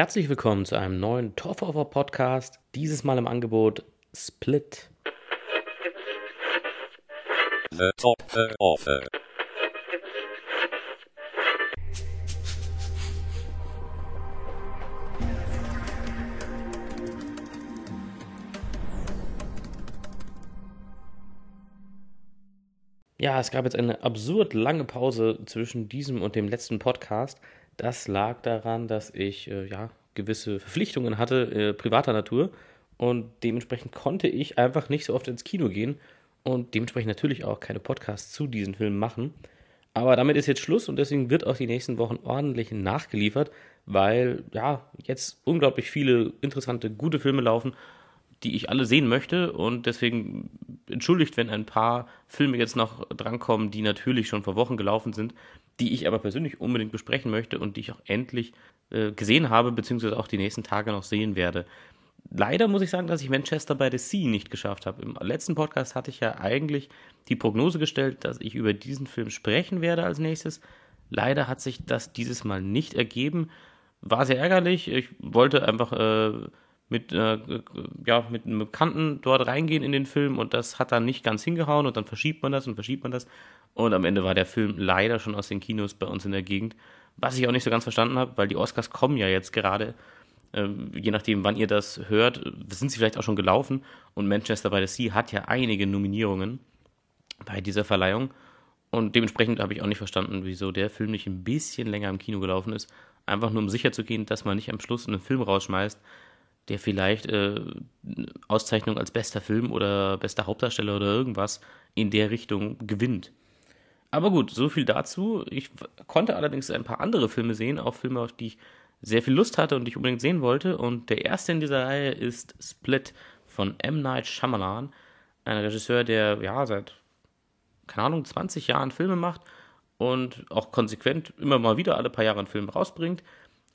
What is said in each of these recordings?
Herzlich willkommen zu einem neuen Torfhofer Podcast. Dieses Mal im Angebot Split. The Top Offer. Ja, es gab jetzt eine absurd lange Pause zwischen diesem und dem letzten Podcast. Das lag daran, dass ich äh, ja gewisse Verpflichtungen hatte, äh, privater Natur. Und dementsprechend konnte ich einfach nicht so oft ins Kino gehen und dementsprechend natürlich auch keine Podcasts zu diesen Filmen machen. Aber damit ist jetzt Schluss und deswegen wird auch die nächsten Wochen ordentlich nachgeliefert, weil ja jetzt unglaublich viele interessante, gute Filme laufen, die ich alle sehen möchte und deswegen entschuldigt, wenn ein paar Filme jetzt noch drankommen, die natürlich schon vor Wochen gelaufen sind, die ich aber persönlich unbedingt besprechen möchte und die ich auch endlich äh, gesehen habe, beziehungsweise auch die nächsten Tage noch sehen werde. Leider muss ich sagen, dass ich Manchester by the Sea nicht geschafft habe. Im letzten Podcast hatte ich ja eigentlich die Prognose gestellt, dass ich über diesen Film sprechen werde als nächstes. Leider hat sich das dieses Mal nicht ergeben. War sehr ärgerlich. Ich wollte einfach äh, mit, äh, ja, mit einem Bekannten dort reingehen in den Film und das hat dann nicht ganz hingehauen und dann verschiebt man das und verschiebt man das. Und am Ende war der Film leider schon aus den Kinos bei uns in der Gegend. Was ich auch nicht so ganz verstanden habe, weil die Oscars kommen ja jetzt gerade ähm, je nachdem, wann ihr das hört, sind sie vielleicht auch schon gelaufen. Und Manchester by the Sea hat ja einige Nominierungen bei dieser Verleihung. Und dementsprechend habe ich auch nicht verstanden, wieso der Film nicht ein bisschen länger im Kino gelaufen ist. Einfach nur um sicher zu gehen, dass man nicht am Schluss einen Film rausschmeißt, der vielleicht äh, Auszeichnung als bester Film oder bester Hauptdarsteller oder irgendwas in der Richtung gewinnt. Aber gut, so viel dazu. Ich konnte allerdings ein paar andere Filme sehen, auch Filme, auf die ich sehr viel Lust hatte und ich unbedingt sehen wollte. Und der erste in dieser Reihe ist Split von M. Night Shyamalan, ein Regisseur, der ja seit, keine Ahnung, 20 Jahren Filme macht und auch konsequent immer mal wieder alle paar Jahre einen Film rausbringt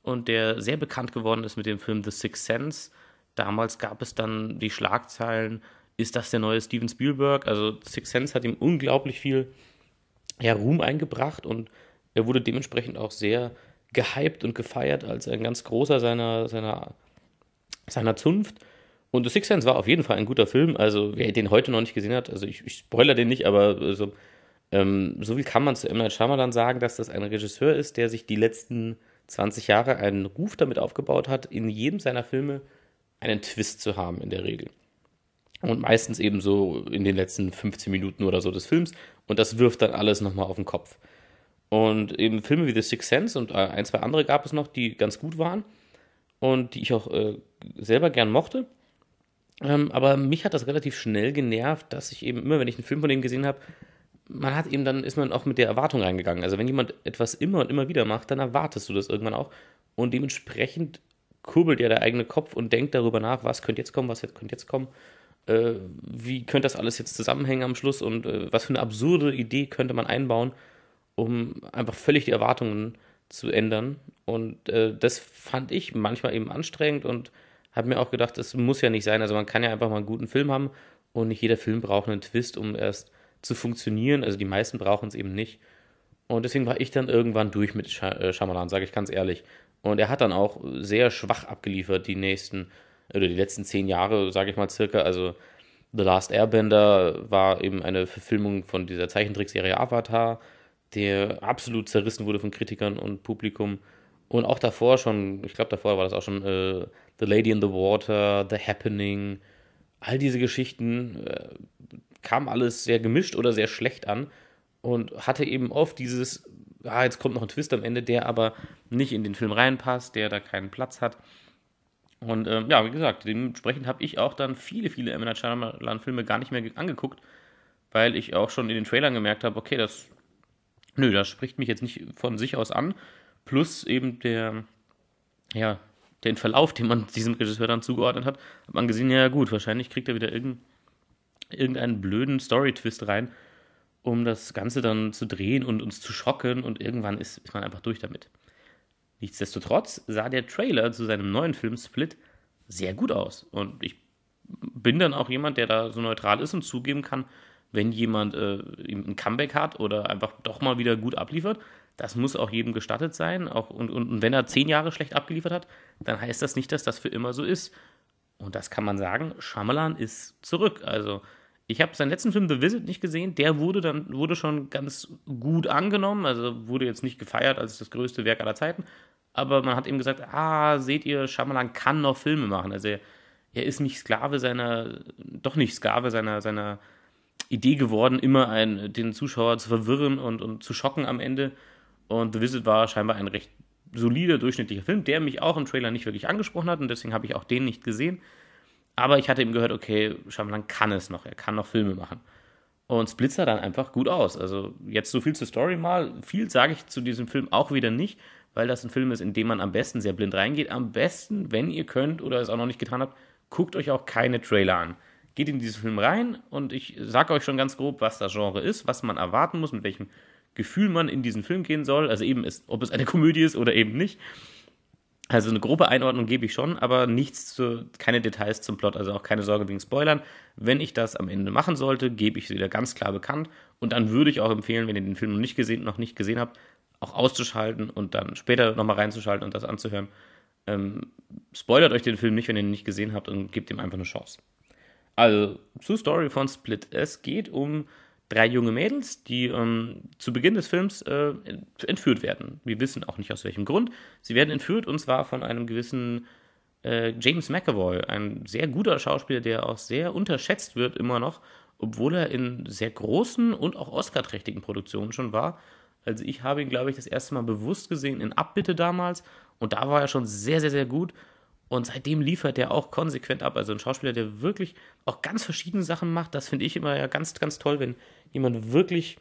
und der sehr bekannt geworden ist mit dem Film The Sixth Sense. Damals gab es dann die Schlagzeilen, ist das der neue Steven Spielberg? Also Sixth Sense hat ihm unglaublich viel ja, Ruhm eingebracht und er wurde dementsprechend auch sehr gehypt und gefeiert als ein ganz großer seiner, seiner, seiner Zunft. Und The Sixth Sense war auf jeden Fall ein guter Film. Also, wer den heute noch nicht gesehen hat, also ich, ich spoiler den nicht, aber also, ähm, so viel kann man zu M. Night Shyamalan sagen, dass das ein Regisseur ist, der sich die letzten 20 Jahre einen Ruf damit aufgebaut hat, in jedem seiner Filme einen Twist zu haben, in der Regel. Und meistens eben so in den letzten 15 Minuten oder so des Films. Und das wirft dann alles nochmal auf den Kopf. Und eben Filme wie The Sixth Sense und äh, ein, zwei andere gab es noch, die ganz gut waren und die ich auch äh, selber gern mochte. Ähm, aber mich hat das relativ schnell genervt, dass ich eben immer, wenn ich einen Film von denen gesehen habe, man hat eben dann, ist man auch mit der Erwartung reingegangen. Also wenn jemand etwas immer und immer wieder macht, dann erwartest du das irgendwann auch. Und dementsprechend kurbelt ja der eigene Kopf und denkt darüber nach, was könnte jetzt kommen, was könnte jetzt kommen, äh, wie könnte das alles jetzt zusammenhängen am Schluss und äh, was für eine absurde Idee könnte man einbauen um einfach völlig die Erwartungen zu ändern. Und äh, das fand ich manchmal eben anstrengend und habe mir auch gedacht, es muss ja nicht sein. Also man kann ja einfach mal einen guten Film haben und nicht jeder Film braucht einen Twist, um erst zu funktionieren. Also die meisten brauchen es eben nicht. Und deswegen war ich dann irgendwann durch mit Sch äh, sage ich ganz ehrlich. Und er hat dann auch sehr schwach abgeliefert die nächsten, oder die letzten zehn Jahre, sage ich mal circa. Also The Last Airbender war eben eine Verfilmung von dieser Zeichentrickserie Avatar der absolut zerrissen wurde von Kritikern und Publikum. Und auch davor schon, ich glaube, davor war das auch schon äh, The Lady in the Water, The Happening, all diese Geschichten äh, kam alles sehr gemischt oder sehr schlecht an und hatte eben oft dieses, ah, jetzt kommt noch ein Twist am Ende, der aber nicht in den Film reinpasst, der da keinen Platz hat. Und ähm, ja, wie gesagt, dementsprechend habe ich auch dann viele, viele M. Night Shyamalan-Filme gar nicht mehr angeguckt, weil ich auch schon in den Trailern gemerkt habe, okay, das Nö, das spricht mich jetzt nicht von sich aus an. Plus eben der, ja, den Verlauf, den man diesem Regisseur dann zugeordnet hat, hat man gesehen, ja gut, wahrscheinlich kriegt er wieder irgendeinen, irgendeinen blöden Story-Twist rein, um das Ganze dann zu drehen und uns zu schocken und irgendwann ist, ist man einfach durch damit. Nichtsdestotrotz sah der Trailer zu seinem neuen Film Split sehr gut aus und ich bin dann auch jemand, der da so neutral ist und zugeben kann, wenn jemand äh, ein Comeback hat oder einfach doch mal wieder gut abliefert, Das muss auch jedem gestattet sein. Auch, und, und, und wenn er zehn Jahre schlecht abgeliefert hat, dann heißt das nicht, dass das für immer so ist. Und das kann man sagen, Shyamalan ist zurück. Also ich habe seinen letzten Film The Visit nicht gesehen. Der wurde dann wurde schon ganz gut angenommen. Also wurde jetzt nicht gefeiert als das größte Werk aller Zeiten. Aber man hat ihm gesagt, ah, seht ihr, Shyamalan kann noch Filme machen. Also er, er ist nicht Sklave seiner, doch nicht Sklave seiner, seiner Idee geworden, immer einen, den Zuschauer zu verwirren und, und zu schocken am Ende. Und The Visit war scheinbar ein recht solider, durchschnittlicher Film, der mich auch im Trailer nicht wirklich angesprochen hat und deswegen habe ich auch den nicht gesehen. Aber ich hatte ihm gehört, okay, Shyamalan kann es noch, er kann noch Filme machen. Und Split sah dann einfach gut aus. Also jetzt so viel zur Story mal. Viel sage ich zu diesem Film auch wieder nicht, weil das ein Film ist, in dem man am besten sehr blind reingeht. Am besten, wenn ihr könnt oder es auch noch nicht getan habt, guckt euch auch keine Trailer an. Geht in diesen Film rein und ich sage euch schon ganz grob, was das Genre ist, was man erwarten muss, mit welchem Gefühl man in diesen Film gehen soll. Also eben, ist, ob es eine Komödie ist oder eben nicht. Also eine grobe Einordnung gebe ich schon, aber nichts zu, keine Details zum Plot, also auch keine Sorge wegen Spoilern. Wenn ich das am Ende machen sollte, gebe ich sie wieder ganz klar bekannt und dann würde ich auch empfehlen, wenn ihr den Film noch nicht gesehen, noch nicht gesehen habt, auch auszuschalten und dann später nochmal reinzuschalten und das anzuhören. Ähm, spoilert euch den Film nicht, wenn ihr ihn nicht gesehen habt und gebt ihm einfach eine Chance. Also zur Story von Split. Es geht um drei junge Mädels, die ähm, zu Beginn des Films äh, entführt werden. Wir wissen auch nicht aus welchem Grund. Sie werden entführt und zwar von einem gewissen äh, James McAvoy, ein sehr guter Schauspieler, der auch sehr unterschätzt wird immer noch, obwohl er in sehr großen und auch Oscar-trächtigen Produktionen schon war. Also ich habe ihn, glaube ich, das erste Mal bewusst gesehen in Abbitte damals und da war er schon sehr, sehr, sehr gut. Und seitdem liefert er auch konsequent ab. Also ein Schauspieler, der wirklich auch ganz verschiedene Sachen macht. Das finde ich immer ja ganz, ganz toll, wenn jemand wirklich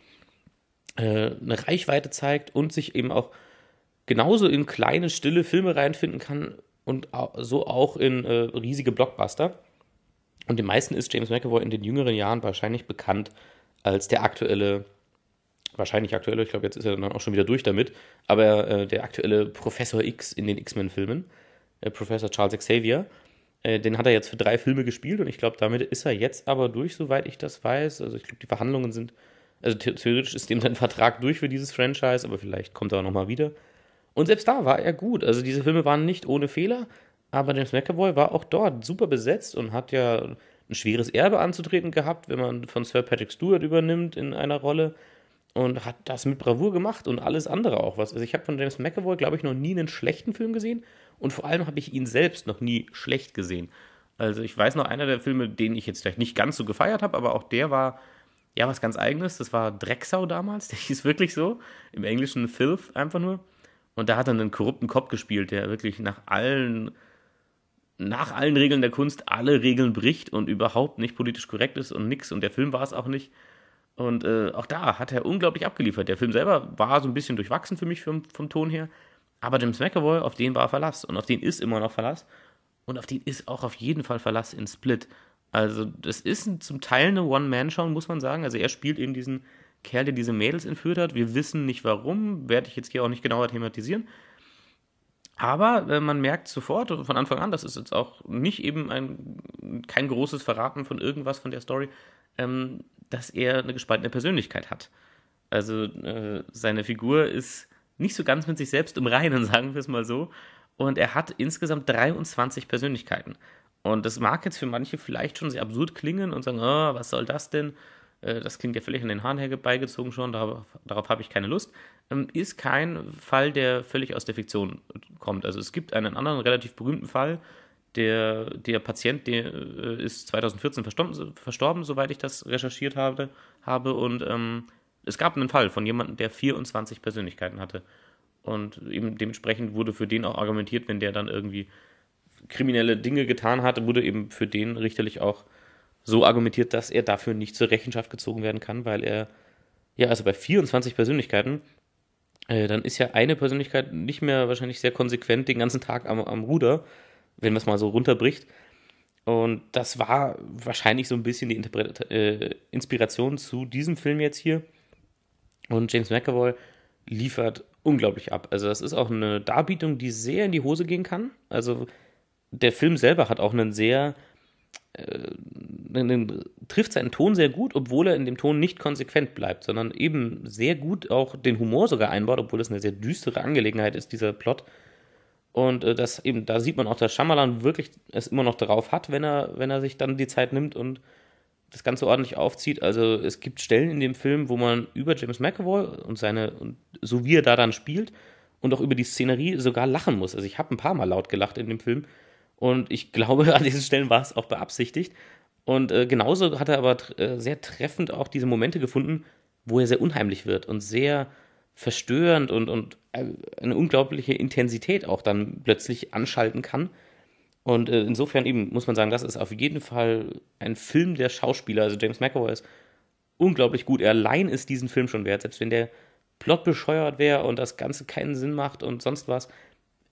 äh, eine Reichweite zeigt und sich eben auch genauso in kleine, stille Filme reinfinden kann und so auch in äh, riesige Blockbuster. Und den meisten ist James McAvoy in den jüngeren Jahren wahrscheinlich bekannt als der aktuelle, wahrscheinlich aktuelle, ich glaube, jetzt ist er dann auch schon wieder durch damit, aber äh, der aktuelle Professor X in den X-Men-Filmen. Äh, Professor Charles Xavier. Äh, den hat er jetzt für drei Filme gespielt und ich glaube, damit ist er jetzt aber durch, soweit ich das weiß. Also ich glaube, die Verhandlungen sind, also theoretisch ist dem sein Vertrag durch für dieses Franchise, aber vielleicht kommt er auch nochmal wieder. Und selbst da war er gut. Also diese Filme waren nicht ohne Fehler, aber James McAvoy war auch dort super besetzt und hat ja ein schweres Erbe anzutreten gehabt, wenn man von Sir Patrick Stewart übernimmt in einer Rolle und hat das mit Bravour gemacht und alles andere auch was. Also ich habe von James McAvoy, glaube ich, noch nie einen schlechten Film gesehen und vor allem habe ich ihn selbst noch nie schlecht gesehen. Also ich weiß noch, einer der Filme, den ich jetzt vielleicht nicht ganz so gefeiert habe, aber auch der war ja was ganz eigenes. Das war Drecksau damals, der hieß wirklich so. Im Englischen Filth einfach nur. Und da hat er einen korrupten Kopf gespielt, der wirklich nach allen, nach allen Regeln der Kunst alle Regeln bricht und überhaupt nicht politisch korrekt ist und nix. Und der Film war es auch nicht. Und äh, auch da hat er unglaublich abgeliefert. Der Film selber war so ein bisschen durchwachsen für mich vom, vom Ton her. Aber James McAvoy, auf den war Verlass und auf den ist immer noch Verlass und auf den ist auch auf jeden Fall Verlass in Split. Also das ist zum Teil eine One-Man-Show, muss man sagen. Also er spielt eben diesen Kerl, der diese Mädels entführt hat. Wir wissen nicht warum, werde ich jetzt hier auch nicht genauer thematisieren. Aber äh, man merkt sofort von Anfang an, das ist jetzt auch nicht eben ein, kein großes Verraten von irgendwas von der Story, ähm, dass er eine gespaltene Persönlichkeit hat. Also äh, seine Figur ist nicht so ganz mit sich selbst im Reinen, sagen wir es mal so. Und er hat insgesamt 23 Persönlichkeiten. Und das mag jetzt für manche vielleicht schon sehr absurd klingen und sagen, oh, was soll das denn? Äh, das klingt ja völlig an den Haaren herbeigezogen schon, darauf, darauf habe ich keine Lust. Ähm, ist kein Fall, der völlig aus der Fiktion kommt. Also es gibt einen anderen relativ berühmten Fall, der, der Patient, der äh, ist 2014 verstorben, verstorben, soweit ich das recherchiert habe, habe und ähm, es gab einen Fall von jemandem, der 24 Persönlichkeiten hatte. Und eben dementsprechend wurde für den auch argumentiert, wenn der dann irgendwie kriminelle Dinge getan hat, wurde eben für den richterlich auch so argumentiert, dass er dafür nicht zur Rechenschaft gezogen werden kann, weil er, ja, also bei 24 Persönlichkeiten, äh, dann ist ja eine Persönlichkeit nicht mehr wahrscheinlich sehr konsequent den ganzen Tag am, am Ruder, wenn man es mal so runterbricht. Und das war wahrscheinlich so ein bisschen die Interpret äh, Inspiration zu diesem Film jetzt hier. Und James McAvoy liefert unglaublich ab. Also das ist auch eine Darbietung, die sehr in die Hose gehen kann. Also der Film selber hat auch einen sehr äh, trifft seinen Ton sehr gut, obwohl er in dem Ton nicht konsequent bleibt, sondern eben sehr gut auch den Humor sogar einbaut, obwohl es eine sehr düstere Angelegenheit ist, dieser Plot. Und äh, das eben, da sieht man auch, dass Shyamalan wirklich es immer noch darauf hat, wenn er, wenn er sich dann die Zeit nimmt und das Ganze ordentlich aufzieht. Also es gibt Stellen in dem Film, wo man über James McAvoy und seine, und so wie er da dann spielt und auch über die Szenerie sogar lachen muss. Also ich habe ein paar Mal laut gelacht in dem Film und ich glaube, an diesen Stellen war es auch beabsichtigt. Und äh, genauso hat er aber äh, sehr treffend auch diese Momente gefunden, wo er sehr unheimlich wird und sehr verstörend und, und äh, eine unglaubliche Intensität auch dann plötzlich anschalten kann. Und äh, insofern eben muss man sagen, das ist auf jeden Fall ein Film der Schauspieler. Also James McAvoy ist unglaublich gut. Er allein ist diesen Film schon wert, selbst wenn der Plot bescheuert wäre und das Ganze keinen Sinn macht und sonst was.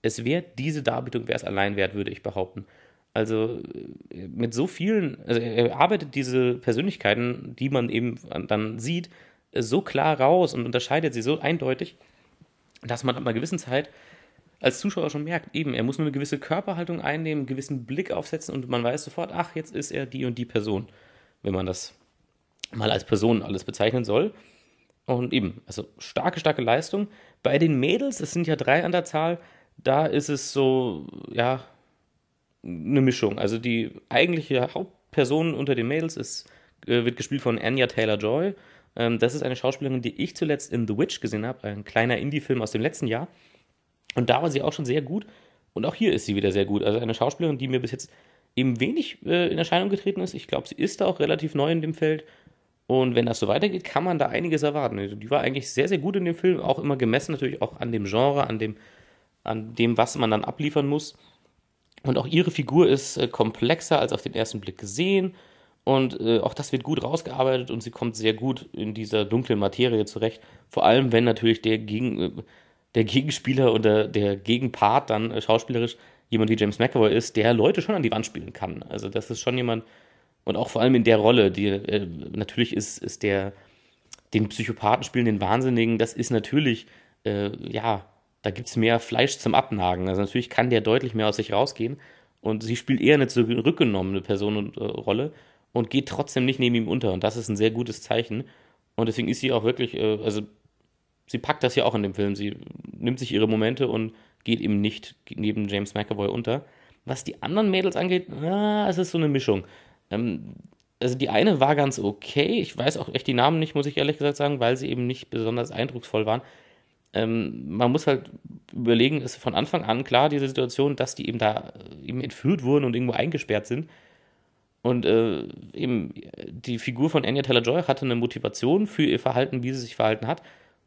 Es wäre diese Darbietung, wäre es allein wert, würde ich behaupten. Also äh, mit so vielen, also er arbeitet diese Persönlichkeiten, die man eben dann sieht, so klar raus und unterscheidet sie so eindeutig, dass man ab einer gewissen Zeit als Zuschauer schon merkt, eben, er muss nur eine gewisse Körperhaltung einnehmen, einen gewissen Blick aufsetzen und man weiß sofort, ach, jetzt ist er die und die Person, wenn man das mal als Person alles bezeichnen soll. Und eben, also starke, starke Leistung. Bei den Mädels, es sind ja drei an der Zahl, da ist es so, ja, eine Mischung. Also die eigentliche Hauptperson unter den Mädels ist, äh, wird gespielt von Anya Taylor-Joy. Ähm, das ist eine Schauspielerin, die ich zuletzt in The Witch gesehen habe, ein kleiner Indie-Film aus dem letzten Jahr. Und da war sie auch schon sehr gut. Und auch hier ist sie wieder sehr gut. Also eine Schauspielerin, die mir bis jetzt eben wenig äh, in Erscheinung getreten ist. Ich glaube, sie ist da auch relativ neu in dem Feld. Und wenn das so weitergeht, kann man da einiges erwarten. Also die war eigentlich sehr, sehr gut in dem Film, auch immer gemessen natürlich auch an dem Genre, an dem, an dem, was man dann abliefern muss. Und auch ihre Figur ist äh, komplexer als auf den ersten Blick gesehen. Und äh, auch das wird gut rausgearbeitet und sie kommt sehr gut in dieser dunklen Materie zurecht. Vor allem, wenn natürlich der, Gegen, äh, der Gegenspieler oder der Gegenpart dann äh, schauspielerisch jemand wie James McAvoy ist, der Leute schon an die Wand spielen kann. Also das ist schon jemand, und auch vor allem in der Rolle, die äh, natürlich ist, ist der, den Psychopathen spielen, den Wahnsinnigen, das ist natürlich, äh, ja, da gibt es mehr Fleisch zum Abnagen. Also natürlich kann der deutlich mehr aus sich rausgehen. Und sie spielt eher eine zurückgenommene Personenrolle und geht trotzdem nicht neben ihm unter. Und das ist ein sehr gutes Zeichen. Und deswegen ist sie auch wirklich, äh, also sie packt das ja auch in dem Film. Sie nimmt sich ihre Momente und geht eben nicht neben James McAvoy unter. Was die anderen Mädels angeht, ah, es ist so eine Mischung. Ähm, also die eine war ganz okay. Ich weiß auch echt die Namen nicht, muss ich ehrlich gesagt sagen, weil sie eben nicht besonders eindrucksvoll waren ähm, man muss halt überlegen, ist von Anfang an klar, diese Situation, dass die eben da äh, eben entführt wurden und irgendwo eingesperrt sind. Und äh, eben die Figur von Anya Taylor-Joy hatte eine Motivation für ihr Verhalten, wie sie sich verhalten hat.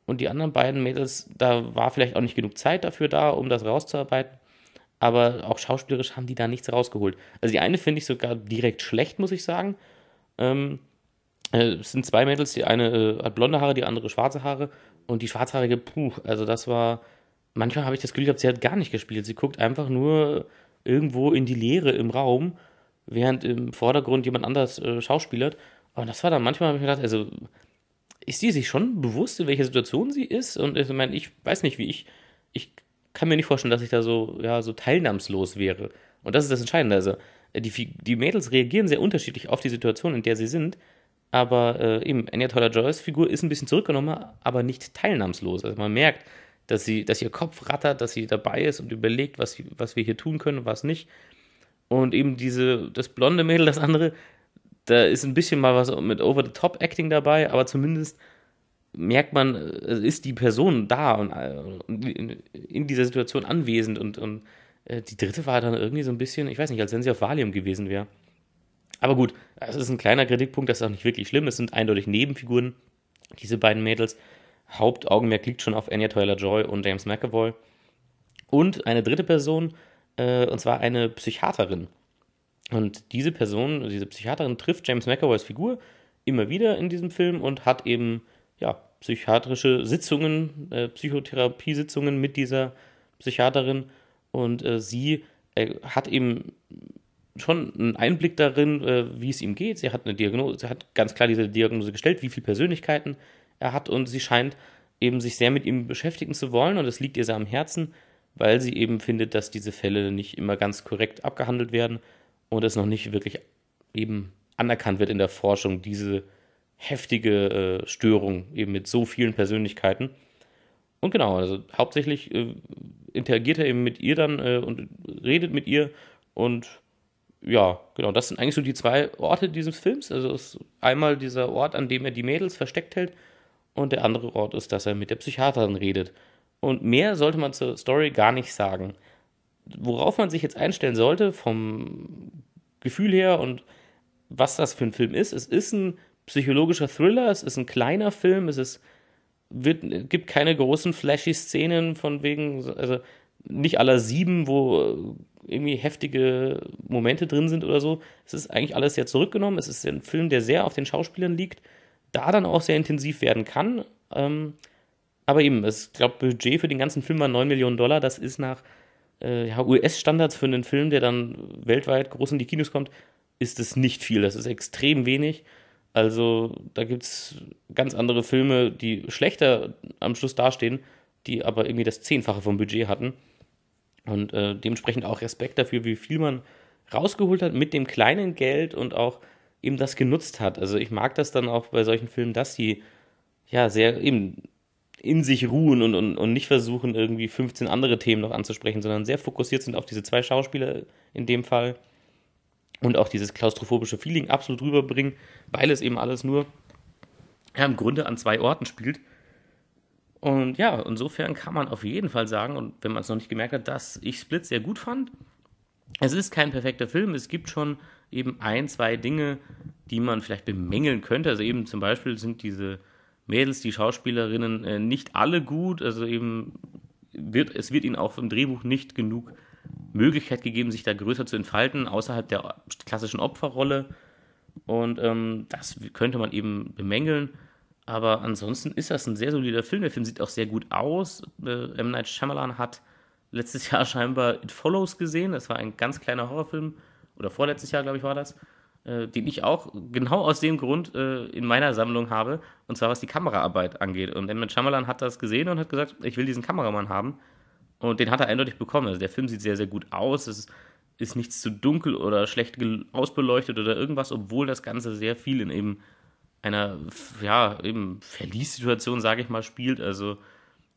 Und die anderen beiden Mädels, da war vielleicht auch nicht genug Zeit dafür da, um das rauszuarbeiten. Aber auch schauspielerisch haben die da nichts rausgeholt. Also die eine finde ich sogar direkt schlecht, muss ich sagen. Ähm, äh, es sind zwei Mädels, die eine äh, hat blonde Haare, die andere schwarze Haare. Und die Schwarzhaarige, puh, also das war, manchmal habe ich das Gefühl gehabt, sie hat gar nicht gespielt. Sie guckt einfach nur irgendwo in die Leere im Raum, während im Vordergrund jemand anders äh, schauspielert. Und das war dann manchmal, habe ich mir gedacht, also ist sie sich schon bewusst, in welcher Situation sie ist? Und ich meine, ich weiß nicht, wie ich, ich kann mir nicht vorstellen, dass ich da so, ja, so teilnahmslos wäre. Und das ist das Entscheidende. Also, die, die Mädels reagieren sehr unterschiedlich auf die Situation, in der sie sind. Aber äh, eben, Anya Taylor-Joys Figur ist ein bisschen zurückgenommen, aber nicht teilnahmslos. Also man merkt, dass, sie, dass ihr Kopf rattert, dass sie dabei ist und überlegt, was, was wir hier tun können und was nicht. Und eben diese, das blonde Mädel, das andere, da ist ein bisschen mal was mit Over-the-Top-Acting dabei, aber zumindest merkt man, es ist die Person da und, und in, dieser Situation anwesend und, und äh, die dritte war dann irgendwie so ein bisschen, ich weiß nicht, als wenn sie auf Valium gewesen wäre. Aber gut, es ist ein kleiner Kritikpunkt, das ist auch nicht wirklich schlimm. Es sind eindeutig Nebenfiguren, diese beiden Mädels. Hauptaugenmerk liegt schon auf Anya Taylor-Joy und James McAvoy. Und eine dritte Person, äh, und zwar eine Psychiaterin. Und diese Person, diese Psychiaterin trifft James McAvoys Figur immer wieder in diesem Film und hat eben ja, psychiatrische Sitzungen, äh, Psychotherapiesitzungen mit dieser Psychiaterin. Und äh, sie äh, hat eben schon einen Einblick darin, äh, wie es ihm geht. Sie hat eine Diagnose, sie hat ganz klar diese Diagnose gestellt, wie viele Persönlichkeiten er hat und sie scheint eben sich sehr mit ihm beschäftigen zu wollen und es liegt ihr sehr am Herzen, weil sie eben findet, dass diese Fälle nicht immer ganz korrekt abgehandelt werden und es noch nicht wirklich eben anerkannt wird in der Forschung, diese heftige äh, Störung eben mit so vielen Persönlichkeiten. Und genau, also hauptsächlich äh, interagiert er eben mit ihr dann äh, und redet mit ihr und ja, genau, das sind eigentlich so die zwei Orte dieses Films. Also ist einmal dieser Ort, an dem er die Mädels versteckt hält und der andere Ort ist, dass er mit der Psychiaterin redet. Und mehr sollte man zur Story gar nicht sagen. Worauf man sich jetzt einstellen sollte, vom Gefühl her und was das für ein Film ist, es ist ein psychologischer Thriller, es ist ein kleiner Film, es ist, wird, gibt keine großen flashy Szenen von wegen, also nicht aller sieben, wo irgendwie heftige Momente drin sind oder so. Es ist eigentlich alles sehr zurückgenommen. Es ist ein Film, der sehr auf den Schauspielern liegt, da dann auch sehr intensiv werden kann. Ähm, aber eben, ich glaube, Budget für den ganzen Film war 9 Millionen Dollar. Das ist nach äh, ja, US-Standards für einen Film, der dann weltweit groß in die Kinos kommt, ist es nicht viel. Das ist extrem wenig. Also da gibt es ganz andere Filme, die schlechter am Schluss dastehen, die aber irgendwie das Zehnfache vom Budget hatten. Und äh, dementsprechend auch Respekt dafür, wie viel man rausgeholt hat mit dem kleinen Geld und auch eben das genutzt hat. Also ich mag das dann auch bei solchen Filmen, dass die ja sehr eben in sich ruhen und, und, und nicht versuchen, irgendwie 15 andere Themen noch anzusprechen, sondern sehr fokussiert sind auf diese zwei Schauspieler in dem Fall und auch dieses klaustrophobische Feeling absolut rüberbringen, weil es eben alles nur ja, im Grunde an zwei Orten spielt und ja, insofern kann man auf jeden Fall sagen, und wenn man es noch nicht gemerkt hat, dass ich Split sehr gut fand. Es ist kein perfekter Film, es gibt schon eben ein, zwei Dinge, die man vielleicht bemängeln könnte. Also eben zum Beispiel sind diese Mädels, die Schauspielerinnen, äh, nicht alle gut. Also eben wird, es wird ihnen auch im Drehbuch nicht genug Möglichkeit gegeben, sich da größer zu entfalten, außerhalb der klassischen Opferrolle. Und ähm, das könnte man eben bemängeln. Aber ansonsten ist das ein sehr solider Film. Der Film sieht auch sehr gut aus. Äh, M. Night Shyamalan hat letztes Jahr scheinbar It Follows gesehen. Das war ein ganz kleiner Horrorfilm. Oder vorletztes Jahr, glaube ich, war das. Äh, den ich auch genau aus dem Grund äh, in meiner Sammlung habe. Und zwar was die Kameraarbeit angeht. Und. Night Shyamalan hat das gesehen und hat gesagt, ich will diesen Kameramann haben. Und den hat er eindeutig bekommen. Also der Film sieht sehr, sehr gut aus. Es ist nichts zu dunkel oder schlecht ausbeleuchtet oder irgendwas, obwohl das Ganze sehr viel in eben einer, ja, eben Verlies-Situation, sage ich mal, spielt, also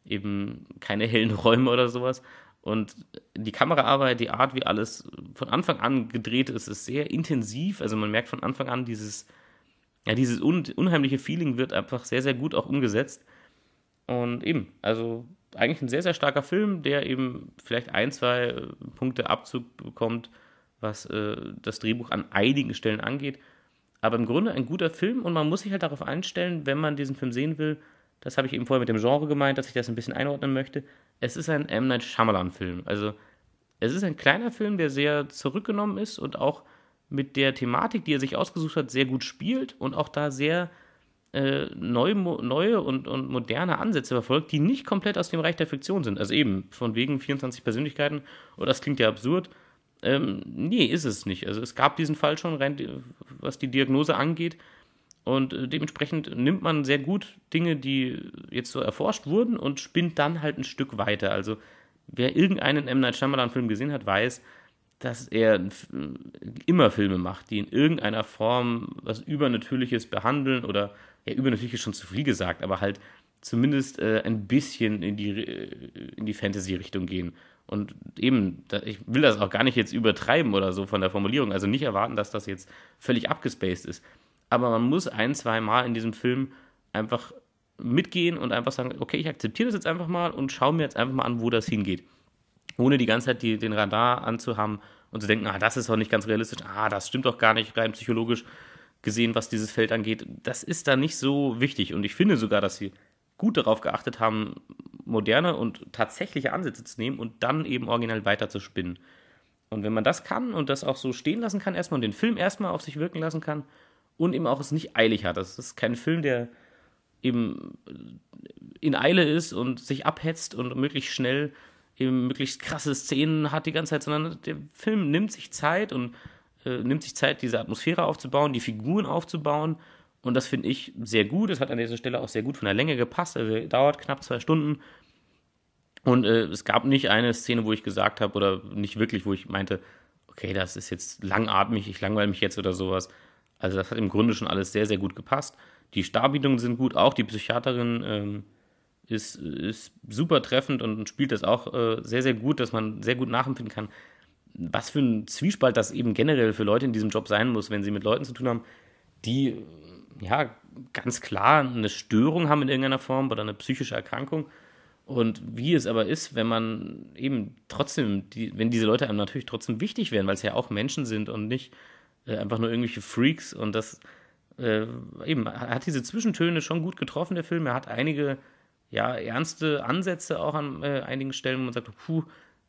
eben keine hellen Räume oder sowas. Und die Kameraarbeit, die Art, wie alles von Anfang an gedreht ist, ist sehr intensiv. Also man merkt von Anfang an dieses, ja, dieses un unheimliche Feeling wird einfach sehr, sehr gut auch umgesetzt. Und eben, also eigentlich ein sehr, sehr starker Film, der eben vielleicht ein, zwei Punkte Abzug bekommt, was äh, das Drehbuch an einigen Stellen angeht. Aber im Grunde ein guter Film und man muss sich halt darauf einstellen, wenn man diesen Film sehen will, das habe ich eben vorher mit dem Genre gemeint, dass ich das ein bisschen einordnen möchte. Es ist ein M. Night Shyamalan-Film. Also, es ist ein kleiner Film, der sehr zurückgenommen ist und auch mit der Thematik, die er sich ausgesucht hat, sehr gut spielt und auch da sehr äh, neue, neue und, und moderne Ansätze verfolgt, die nicht komplett aus dem Reich der Fiktion sind. Also eben von wegen 24 Persönlichkeiten, oh, das klingt ja absurd, ähm, nee, ist es nicht. Also es gab diesen Fall schon, rein, was die Diagnose angeht. Und äh, dementsprechend nimmt man sehr gut Dinge, die jetzt so erforscht wurden und spinnt dann halt ein Stück weiter. Also wer irgendeinen M. Night Shyamalan-Film gesehen hat, weiß, dass er immer Filme macht, die in irgendeiner Form was Übernatürliches behandeln oder, ja, Übernatürliches schon zu viel gesagt, aber halt zumindest äh, ein bisschen in die, äh, in die Fantasy-Richtung gehen. Und eben, ich will das auch gar nicht jetzt übertreiben oder so von der Formulierung. Also nicht erwarten, dass das jetzt völlig abgespaced ist. Aber man muss ein, zwei Mal in diesem Film einfach mitgehen und einfach sagen, okay, ich akzeptiere das jetzt einfach mal und schaue mir jetzt einfach mal an, wo das hingeht. Ohne die ganze Zeit die, den Radar anzuhaben und zu denken, ah, das ist doch nicht ganz realistisch, ah, das stimmt doch gar nicht rein psychologisch gesehen, was dieses Feld angeht. Das ist da nicht so wichtig. Und ich finde sogar, dass sie gut darauf geachtet haben, moderne und tatsächliche Ansätze zu nehmen und dann eben original weiter zu spinnen. Und wenn man das kann und das auch so stehen lassen kann, erstmal und den Film erstmal auf sich wirken lassen kann und eben auch es nicht eilig hat. Das ist kein Film, der eben in Eile ist und sich abhetzt und möglichst schnell eben möglichst krasse Szenen hat die ganze Zeit, sondern der Film nimmt sich Zeit und äh, nimmt sich Zeit, diese Atmosphäre aufzubauen, die Figuren aufzubauen. Und das finde ich sehr gut. Es hat an dieser Stelle auch sehr gut von der Länge gepasst. Also dauert knapp zwei Stunden. Und äh, es gab nicht eine Szene, wo ich gesagt habe, oder nicht wirklich, wo ich meinte, okay, das ist jetzt langatmig, ich langweile mich jetzt oder sowas. Also das hat im Grunde schon alles sehr, sehr gut gepasst. Die Starbietungen sind gut, auch die Psychiaterin ähm, ist, ist super treffend und spielt das auch äh, sehr, sehr gut, dass man sehr gut nachempfinden kann, was für ein Zwiespalt das eben generell für Leute in diesem Job sein muss, wenn sie mit Leuten zu tun haben, die ja ganz klar eine Störung haben in irgendeiner Form oder eine psychische Erkrankung. Und wie es aber ist, wenn man eben trotzdem, die, wenn diese Leute einem natürlich trotzdem wichtig werden, weil es ja auch Menschen sind und nicht äh, einfach nur irgendwelche Freaks und das äh, eben hat diese Zwischentöne schon gut getroffen, der Film. Er hat einige ja, ernste Ansätze auch an äh, einigen Stellen, wo man sagt, puh,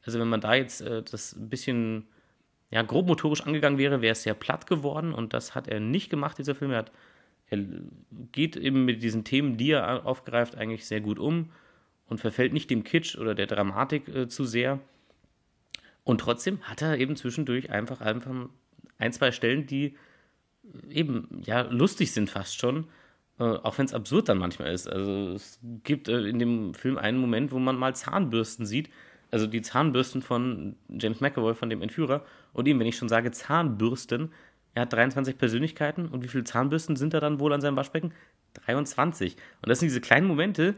also wenn man da jetzt äh, das ein bisschen ja, grobmotorisch angegangen wäre, wäre es sehr platt geworden und das hat er nicht gemacht, dieser Film. Er, hat, er geht eben mit diesen Themen, die er aufgreift, eigentlich sehr gut um und verfällt nicht dem Kitsch oder der Dramatik äh, zu sehr. Und trotzdem hat er eben zwischendurch einfach, einfach ein, zwei Stellen, die eben ja lustig sind fast schon, äh, auch wenn es absurd dann manchmal ist. Also es gibt äh, in dem Film einen Moment, wo man mal Zahnbürsten sieht, also die Zahnbürsten von James McAvoy, von dem Entführer. Und ihm, wenn ich schon sage Zahnbürsten, er hat 23 Persönlichkeiten und wie viele Zahnbürsten sind da dann wohl an seinem Waschbecken? 23. Und das sind diese kleinen Momente,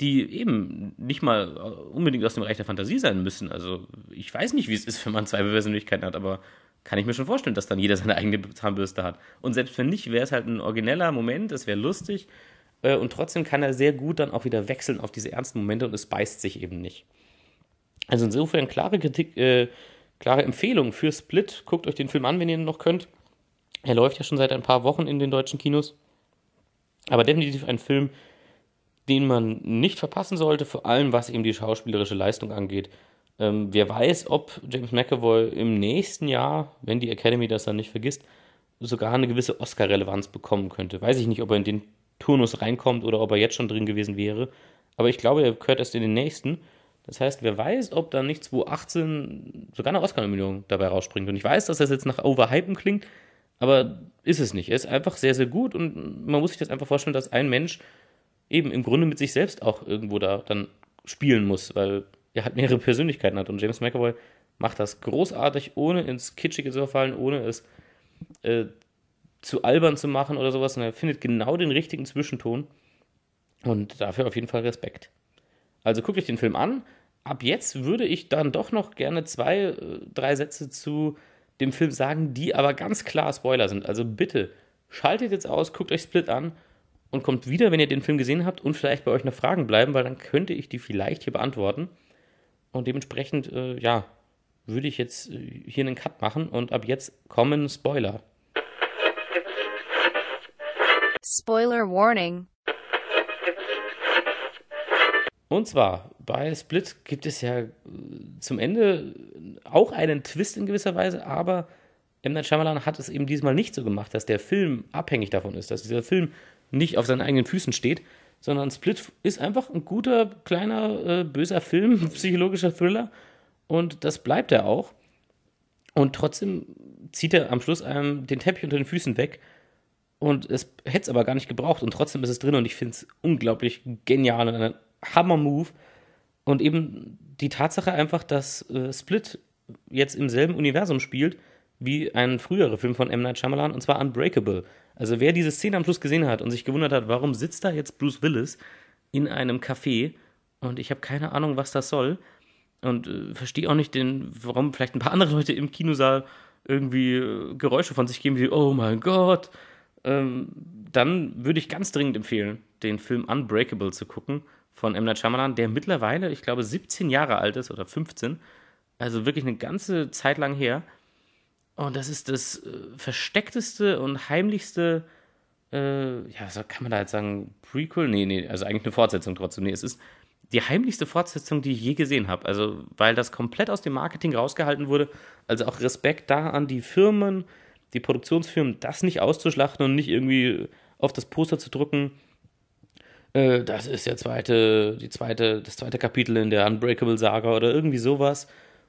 die eben nicht mal unbedingt aus dem Bereich der Fantasie sein müssen. Also ich weiß nicht, wie es ist, wenn man zwei Persönlichkeiten hat, aber kann ich mir schon vorstellen, dass dann jeder seine eigene Zahnbürste hat. Und selbst wenn nicht, wäre es halt ein origineller Moment, es wäre lustig. Äh, und trotzdem kann er sehr gut dann auch wieder wechseln auf diese ernsten Momente und es beißt sich eben nicht. Also insofern klare Kritik, äh, klare Empfehlung für Split. Guckt euch den Film an, wenn ihr ihn noch könnt. Er läuft ja schon seit ein paar Wochen in den deutschen Kinos. Aber definitiv ein Film, den man nicht verpassen sollte, vor allem was eben die schauspielerische Leistung angeht. Ähm, wer weiß, ob James McAvoy im nächsten Jahr, wenn die Academy das dann nicht vergisst, sogar eine gewisse Oscar-Relevanz bekommen könnte. Weiß ich nicht, ob er in den Turnus reinkommt oder ob er jetzt schon drin gewesen wäre. Aber ich glaube, er gehört erst in den nächsten. Das heißt, wer weiß, ob dann nicht 2018 sogar eine Oscar-Nominierung dabei rausspringt. Und ich weiß, dass das jetzt nach Overhypen klingt, aber ist es nicht. Er ist einfach sehr, sehr gut und man muss sich das einfach vorstellen, dass ein Mensch eben im Grunde mit sich selbst auch irgendwo da dann spielen muss, weil er halt mehrere Persönlichkeiten hat. Und James McAvoy macht das großartig, ohne ins Kitschige zu verfallen, ohne es äh, zu albern zu machen oder sowas. Und er findet genau den richtigen Zwischenton. Und dafür auf jeden Fall Respekt. Also guckt euch den Film an ab jetzt würde ich dann doch noch gerne zwei, äh, drei Sätze zu dem Film sagen, die aber ganz klar Spoiler sind. Also bitte schaltet jetzt aus, guckt euch Split an und kommt wieder, wenn ihr den Film gesehen habt und vielleicht bei euch noch Fragen bleiben, weil dann könnte ich die vielleicht hier beantworten. Und dementsprechend, äh, ja, würde ich jetzt äh, hier einen Cut machen und ab jetzt kommen Spoiler. Spoiler Warning. Und zwar bei Split gibt es ja äh, zum Ende auch einen Twist in gewisser Weise, aber M. Night Shyamalan hat es eben diesmal nicht so gemacht, dass der Film abhängig davon ist, dass dieser Film nicht auf seinen eigenen Füßen steht, sondern Split ist einfach ein guter, kleiner, äh, böser Film, psychologischer Thriller und das bleibt er auch. Und trotzdem zieht er am Schluss einem den Teppich unter den Füßen weg und es hätte es aber gar nicht gebraucht und trotzdem ist es drin und ich finde es unglaublich genial und ein Hammer-Move. Und eben die Tatsache einfach, dass äh, Split jetzt im selben Universum spielt wie ein früherer Film von M. Night Shyamalan, und zwar Unbreakable. Also wer diese Szene am Schluss gesehen hat und sich gewundert hat, warum sitzt da jetzt Bruce Willis in einem Café und ich habe keine Ahnung, was das soll und äh, verstehe auch nicht, den, warum vielleicht ein paar andere Leute im Kinosaal irgendwie äh, Geräusche von sich geben wie Oh mein Gott, ähm, dann würde ich ganz dringend empfehlen, den Film Unbreakable zu gucken von M. Night Shyamalan, der mittlerweile, ich glaube, 17 Jahre alt ist oder 15. Also wirklich eine ganze Zeit lang her. Und das ist das äh, versteckteste und heimlichste, äh, ja, kann man da jetzt sagen, Prequel? Nee, nee, also eigentlich eine Fortsetzung trotzdem. Nee, es ist die heimlichste Fortsetzung, die ich je gesehen habe. Also, weil das komplett aus dem Marketing rausgehalten wurde. Also auch Respekt da an die Firmen, die Produktionsfirmen, das nicht auszuschlachten und nicht irgendwie auf das Poster zu drücken äh, das ist der zweite, die zweite, das zweite Kapitel in der Unbreakable Saga oder irgendwie sowas.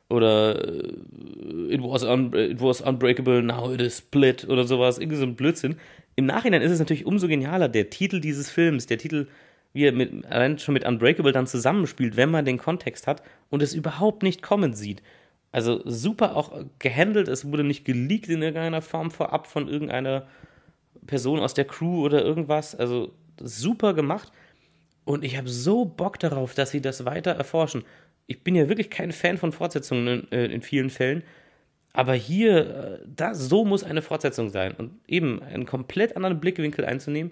Oder äh, it, was un, it was unbreakable, now it is split oder sowas. Irgendwie so ein Blödsinn. Im Nachhinein ist es natürlich umso genialer, der Titel dieses Films, der Titel, wie er mit, allein schon mit Unbreakable dann zusammenspielt, wenn man den Kontext hat und es überhaupt nicht kommen sieht. Also super auch gehandelt, es wurde nicht geleakt in irgendeiner Form vorab von irgendeiner Person aus der Crew oder irgendwas. Also super gemacht. Und ich habe so Bock darauf, dass sie das weiter erforschen. Ich bin ja wirklich kein Fan von Fortsetzungen in, äh, in vielen Fällen. Aber hier, äh, da, so muss eine Fortsetzung sein. Und eben einen komplett anderen Blickwinkel einzunehmen.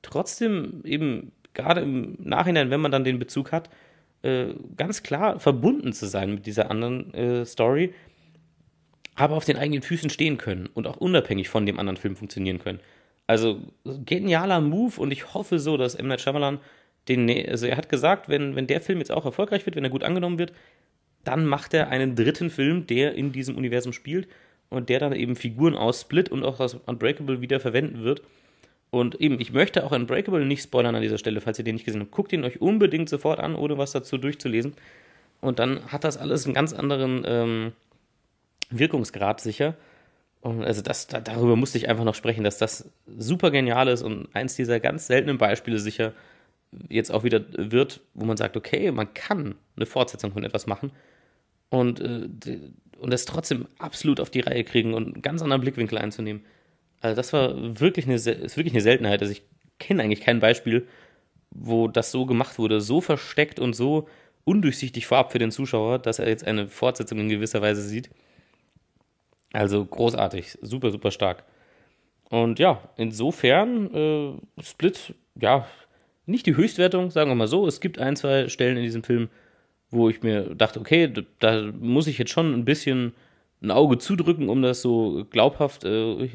Trotzdem eben, gerade im Nachhinein, wenn man dann den Bezug hat, äh, ganz klar verbunden zu sein mit dieser anderen äh, Story, aber auf den eigenen Füßen stehen können und auch unabhängig von dem anderen Film funktionieren können. Also genialer Move und ich hoffe so, dass M. Night Shyamalan den, also er hat gesagt, wenn, wenn der Film jetzt auch erfolgreich wird, wenn er gut angenommen wird, dann macht er einen dritten Film, der in diesem Universum spielt und der dann eben Figuren aus Split und auch aus Unbreakable wieder verwenden wird. Und eben, ich möchte auch Unbreakable nicht spoilern an dieser Stelle, falls ihr den nicht gesehen habt. Guckt ihn euch unbedingt sofort an, ohne was dazu durchzulesen. Und dann hat das alles einen ganz anderen ähm, Wirkungsgrad sicher. Und also das, da, darüber musste ich einfach noch sprechen, dass das super genial ist und eins dieser ganz seltenen Beispiele sicher jetzt auch wieder wird, wo man sagt, okay, man kann eine Fortsetzung von etwas machen und, äh, und das trotzdem absolut auf die Reihe kriegen und einen ganz anderen Blickwinkel einzunehmen. Also das war wirklich eine, ist wirklich eine Seltenheit. Also ich kenne eigentlich kein Beispiel, wo das so gemacht wurde, so versteckt und so undurchsichtig vorab für den Zuschauer, dass er jetzt eine Fortsetzung in gewisser Weise sieht. Also großartig, super, super stark. Und ja, insofern, äh, Split, ja, nicht die Höchstwertung, sagen wir mal so. Es gibt ein, zwei Stellen in diesem Film, wo ich mir dachte, okay, da muss ich jetzt schon ein bisschen ein Auge zudrücken, um das so glaubhaft äh,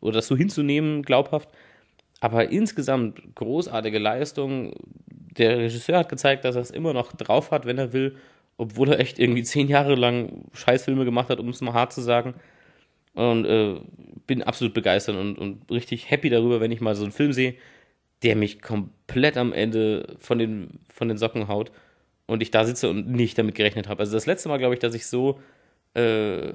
oder das so hinzunehmen, glaubhaft. Aber insgesamt großartige Leistung. Der Regisseur hat gezeigt, dass er es immer noch drauf hat, wenn er will, obwohl er echt irgendwie zehn Jahre lang Scheißfilme gemacht hat, um es mal hart zu sagen. Und äh, bin absolut begeistert und, und richtig happy darüber, wenn ich mal so einen Film sehe, der mich komplett am Ende von den, von den Socken haut und ich da sitze und nicht damit gerechnet habe. Also das letzte Mal, glaube ich, dass ich so äh,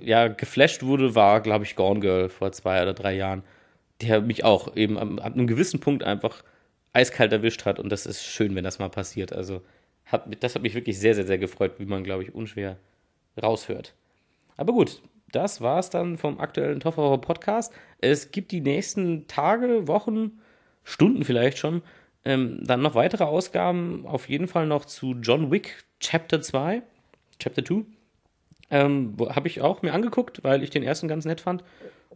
ja, geflasht wurde, war, glaube ich, Gone Girl vor zwei oder drei Jahren, der mich auch eben an einem gewissen Punkt einfach eiskalt erwischt hat und das ist schön, wenn das mal passiert. Also hat, das hat mich wirklich sehr, sehr, sehr gefreut, wie man, glaube ich, unschwer raushört. Aber gut, das war es dann vom aktuellen Tofferer Podcast. Es gibt die nächsten Tage, Wochen, Stunden vielleicht schon, ähm, dann noch weitere Ausgaben, auf jeden Fall noch zu John Wick Chapter 2, Chapter 2. Ähm, Habe ich auch mir angeguckt, weil ich den ersten ganz nett fand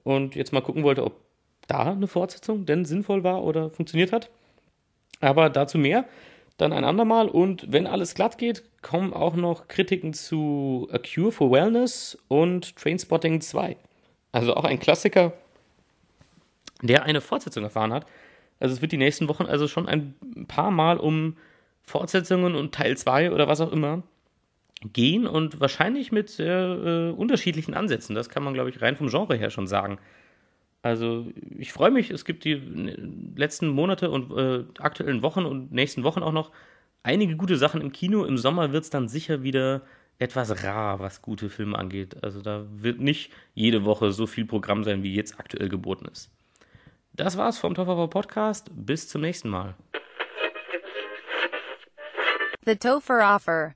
und jetzt mal gucken wollte, ob da eine Fortsetzung denn sinnvoll war oder funktioniert hat. Aber dazu mehr dann ein andermal und wenn alles glatt geht, kommen auch noch Kritiken zu A Cure for Wellness und Trainspotting 2. Also auch ein Klassiker, der eine Fortsetzung erfahren hat. Also es wird die nächsten Wochen also schon ein paar Mal um Fortsetzungen und Teil 2 oder was auch immer gehen und wahrscheinlich mit sehr äh, unterschiedlichen Ansätzen. Das kann man, glaube ich, rein vom Genre her schon sagen. Also ich freue mich, es gibt die letzten Monate und äh, aktuellen Wochen und nächsten Wochen auch noch einige gute Sachen im Kino. Im Sommer wird es dann sicher wieder etwas rar, was gute Filme angeht. Also da wird nicht jede Woche so viel Programm sein, wie jetzt aktuell geboten ist. Das war's vom Toffer Podcast. Bis zum nächsten Mal. The Topher Offer.